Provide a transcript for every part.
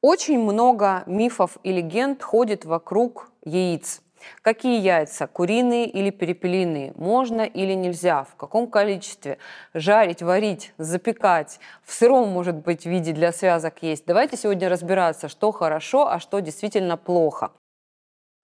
Очень много мифов и легенд ходит вокруг яиц. Какие яйца? Куриные или перепелиные? Можно или нельзя? В каком количестве? Жарить, варить, запекать? В сыром, может быть, виде для связок есть? Давайте сегодня разбираться, что хорошо, а что действительно плохо.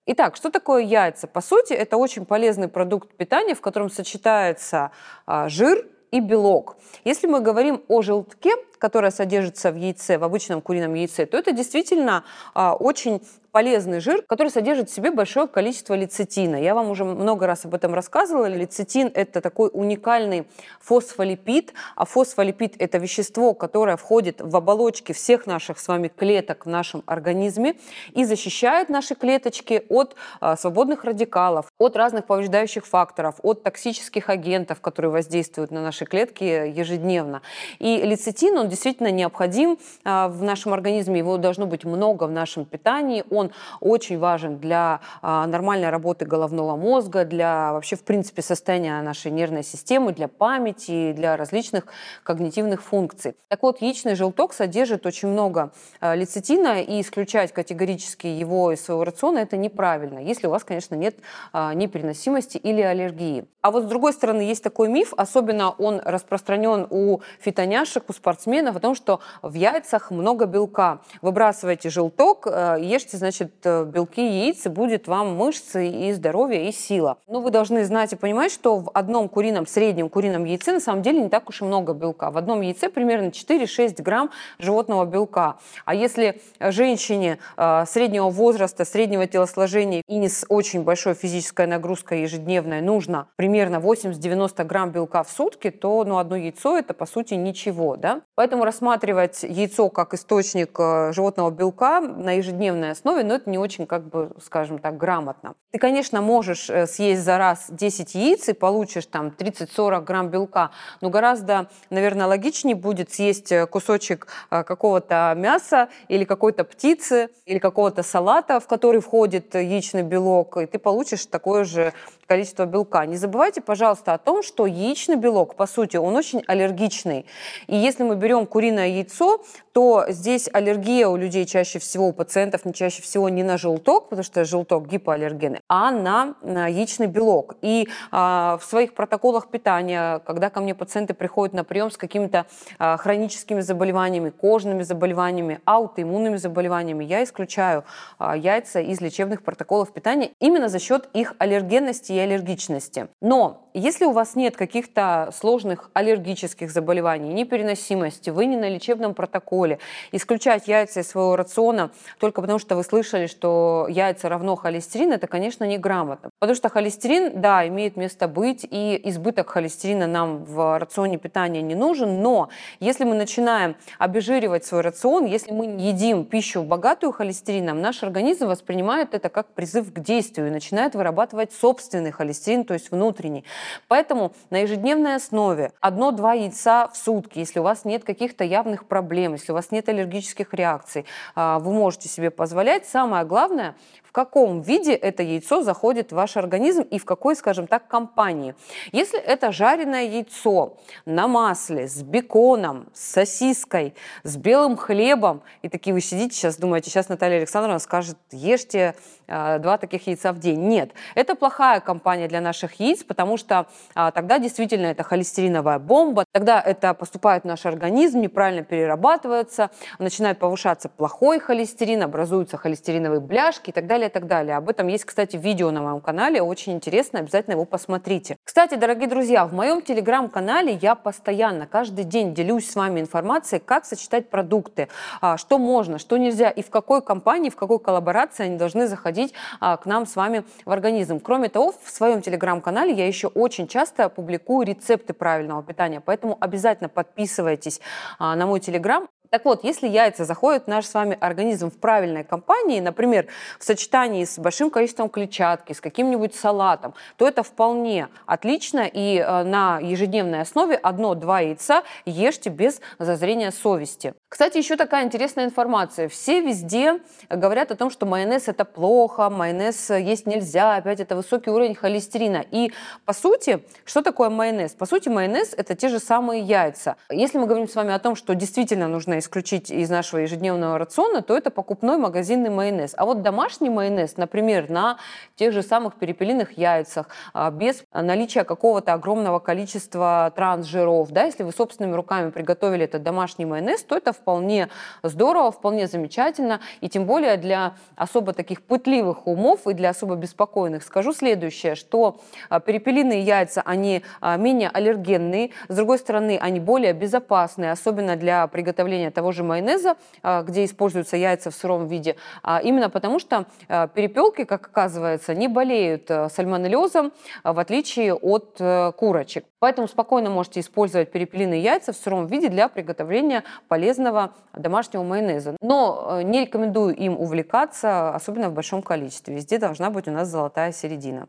Итак, что такое яйца? По сути, это очень полезный продукт питания, в котором сочетается а, жир и белок. Если мы говорим о желтке, которая содержится в яйце, в обычном курином яйце, то это действительно а, очень полезный жир, который содержит в себе большое количество лецитина. Я вам уже много раз об этом рассказывала. Лецитин – это такой уникальный фосфолипид, а фосфолипид – это вещество, которое входит в оболочки всех наших с вами клеток в нашем организме и защищает наши клеточки от а, свободных радикалов, от разных повреждающих факторов, от токсических агентов, которые воздействуют на наши клетки ежедневно. И лецитин, он действительно необходим а, в нашем организме, его должно быть много в нашем питании, он он очень важен для а, нормальной работы головного мозга, для вообще, в принципе, состояния нашей нервной системы, для памяти, для различных когнитивных функций. Так вот, яичный желток содержит очень много а, лецитина, и исключать категорически его из своего рациона это неправильно, если у вас, конечно, нет а, непереносимости или аллергии. А вот с другой стороны, есть такой миф, особенно он распространен у фитоняшек, у спортсменов, о том, что в яйцах много белка. Выбрасывайте желток, ешьте, значит, значит, э, белки яиц, и будет вам мышцы и здоровье, и сила. Но вы должны знать и понимать, что в одном курином, среднем курином яйце на самом деле не так уж и много белка. В одном яйце примерно 4-6 грамм животного белка. А если женщине э, среднего возраста, среднего телосложения и не с очень большой физической нагрузкой ежедневной нужно примерно 80-90 грамм белка в сутки, то ну, одно яйцо это по сути ничего. Да? Поэтому рассматривать яйцо как источник э, животного белка на ежедневной основе но это не очень, как бы, скажем так, грамотно. Ты, конечно, можешь э, съесть за раз 10 яиц и получишь там 30-40 грамм белка, но гораздо, наверное, логичнее будет съесть э, кусочек э, какого-то мяса или какой-то птицы или какого-то салата, в который входит яичный белок, и ты получишь такое же количество белка. Не забывайте, пожалуйста, о том, что яичный белок, по сути, он очень аллергичный. И если мы берем куриное яйцо, то здесь аллергия у людей чаще всего, у пациентов не чаще всего не на желток, потому что желток гипоаллергенный, а на, яичный белок. И а, в своих протоколах питания, когда ко мне пациенты приходят на прием с какими-то а, хроническими заболеваниями, кожными заболеваниями, аутоиммунными заболеваниями, я исключаю а, яйца из лечебных протоколов питания именно за счет их аллергенности и аллергичности. Но если у вас нет каких-то сложных аллергических заболеваний, непереносимости, вы не на лечебном протоколе, исключать яйца из своего рациона только потому, что вы слышали, что яйца равно холестерин, это, конечно, неграмотно. Потому что холестерин, да, имеет место быть, и избыток холестерина нам в рационе питания не нужен, но если мы начинаем обезжиривать свой рацион, если мы едим пищу богатую холестерином, наш организм воспринимает это как призыв к действию и начинает вырабатывать собственный холестерин, то есть внутренний. Поэтому на ежедневной основе одно-два яйца в сутки, если у вас нет каких-то явных проблем, если у вас нет аллергических реакций, а, вы можете себе позволять. Самое главное, каком виде это яйцо заходит в ваш организм и в какой, скажем так, компании. Если это жареное яйцо на масле, с беконом, с сосиской, с белым хлебом, и такие вы сидите сейчас, думаете, сейчас Наталья Александровна скажет, ешьте э, два таких яйца в день. Нет, это плохая компания для наших яиц, потому что э, тогда действительно это холестериновая бомба, тогда это поступает в наш организм, неправильно перерабатывается, начинает повышаться плохой холестерин, образуются холестериновые бляшки и так далее далее, и так далее. Об этом есть, кстати, видео на моем канале, очень интересно, обязательно его посмотрите. Кстати, дорогие друзья, в моем телеграм-канале я постоянно, каждый день делюсь с вами информацией, как сочетать продукты, а, что можно, что нельзя, и в какой компании, в какой коллаборации они должны заходить а, к нам с вами в организм. Кроме того, в своем телеграм-канале я еще очень часто публикую рецепты правильного питания, поэтому обязательно подписывайтесь а, на мой телеграм. Так вот, если яйца заходят в наш с вами организм в правильной компании, например, в сочетании с большим количеством клетчатки, с каким-нибудь салатом, то это вполне отлично, и э, на ежедневной основе одно-два яйца ешьте без зазрения совести. Кстати, еще такая интересная информация. Все везде говорят о том, что майонез это плохо, майонез есть нельзя, опять это высокий уровень холестерина. И по сути, что такое майонез? По сути, майонез это те же самые яйца. Если мы говорим с вами о том, что действительно нужно исключить из нашего ежедневного рациона, то это покупной магазинный майонез. А вот домашний майонез, например, на тех же самых перепелиных яйцах, а, без наличия какого-то огромного количества трансжиров, да, если вы собственными руками приготовили этот домашний майонез, то это вполне здорово, вполне замечательно, и тем более для особо таких пытливых умов и для особо беспокойных скажу следующее, что а, перепелиные яйца, они а, менее аллергенные, с другой стороны, они более безопасные, особенно для приготовления того же майонеза, где используются яйца в сыром виде, именно потому что перепелки, как оказывается, не болеют сальмонеллезом, в отличие от э, курочек. Поэтому спокойно можете использовать перепелиные яйца в сыром виде для приготовления полезного домашнего майонеза. Но э, не рекомендую им увлекаться, особенно в большом количестве. Везде должна быть у нас золотая середина.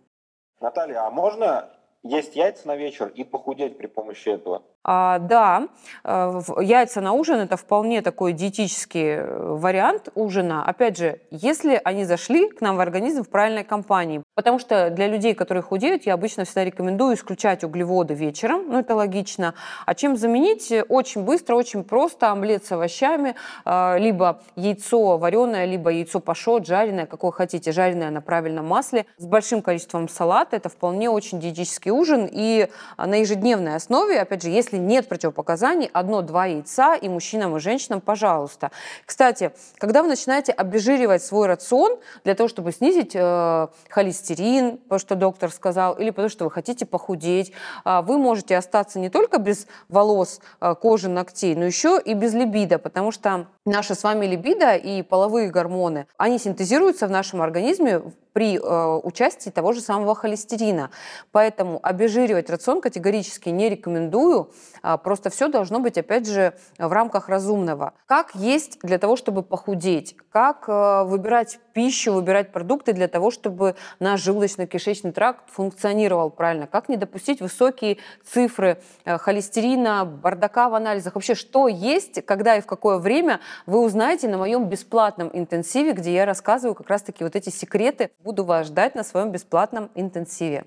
Наталья, а можно есть яйца на вечер и похудеть при помощи этого? А, да, э, яйца на ужин это вполне такой диетический э, вариант ужина. Опять же, если они зашли к нам в организм в правильной компании. Потому что для людей, которые худеют, я обычно всегда рекомендую исключать углеводы вечером, ну это логично. А чем заменить? Очень быстро, очень просто омлет с овощами, э, либо яйцо вареное, либо яйцо пашот, жареное, какое хотите, жареное на правильном масле, с большим количеством салата. Это вполне очень диетический ужин. И на ежедневной основе, опять же, если если нет противопоказаний, одно-два яйца и мужчинам, и женщинам, пожалуйста. Кстати, когда вы начинаете обезжиривать свой рацион для того, чтобы снизить э, холестерин, потому что доктор сказал, или потому что вы хотите похудеть, э, вы можете остаться не только без волос, э, кожи, ногтей, но еще и без либидо, потому что наша с вами либидо и половые гормоны, они синтезируются в нашем организме при э, участии того же самого холестерина. Поэтому обезжиривать рацион категорически не рекомендую. А, просто все должно быть, опять же, в рамках разумного. Как есть для того, чтобы похудеть? Как э, выбирать пищу, выбирать продукты для того, чтобы наш желудочно-кишечный тракт функционировал правильно? Как не допустить высокие цифры э, холестерина, бардака в анализах? Вообще, что есть, когда и в какое время, вы узнаете на моем бесплатном интенсиве, где я рассказываю как раз-таки вот эти секреты Буду вас ждать на своем бесплатном интенсиве.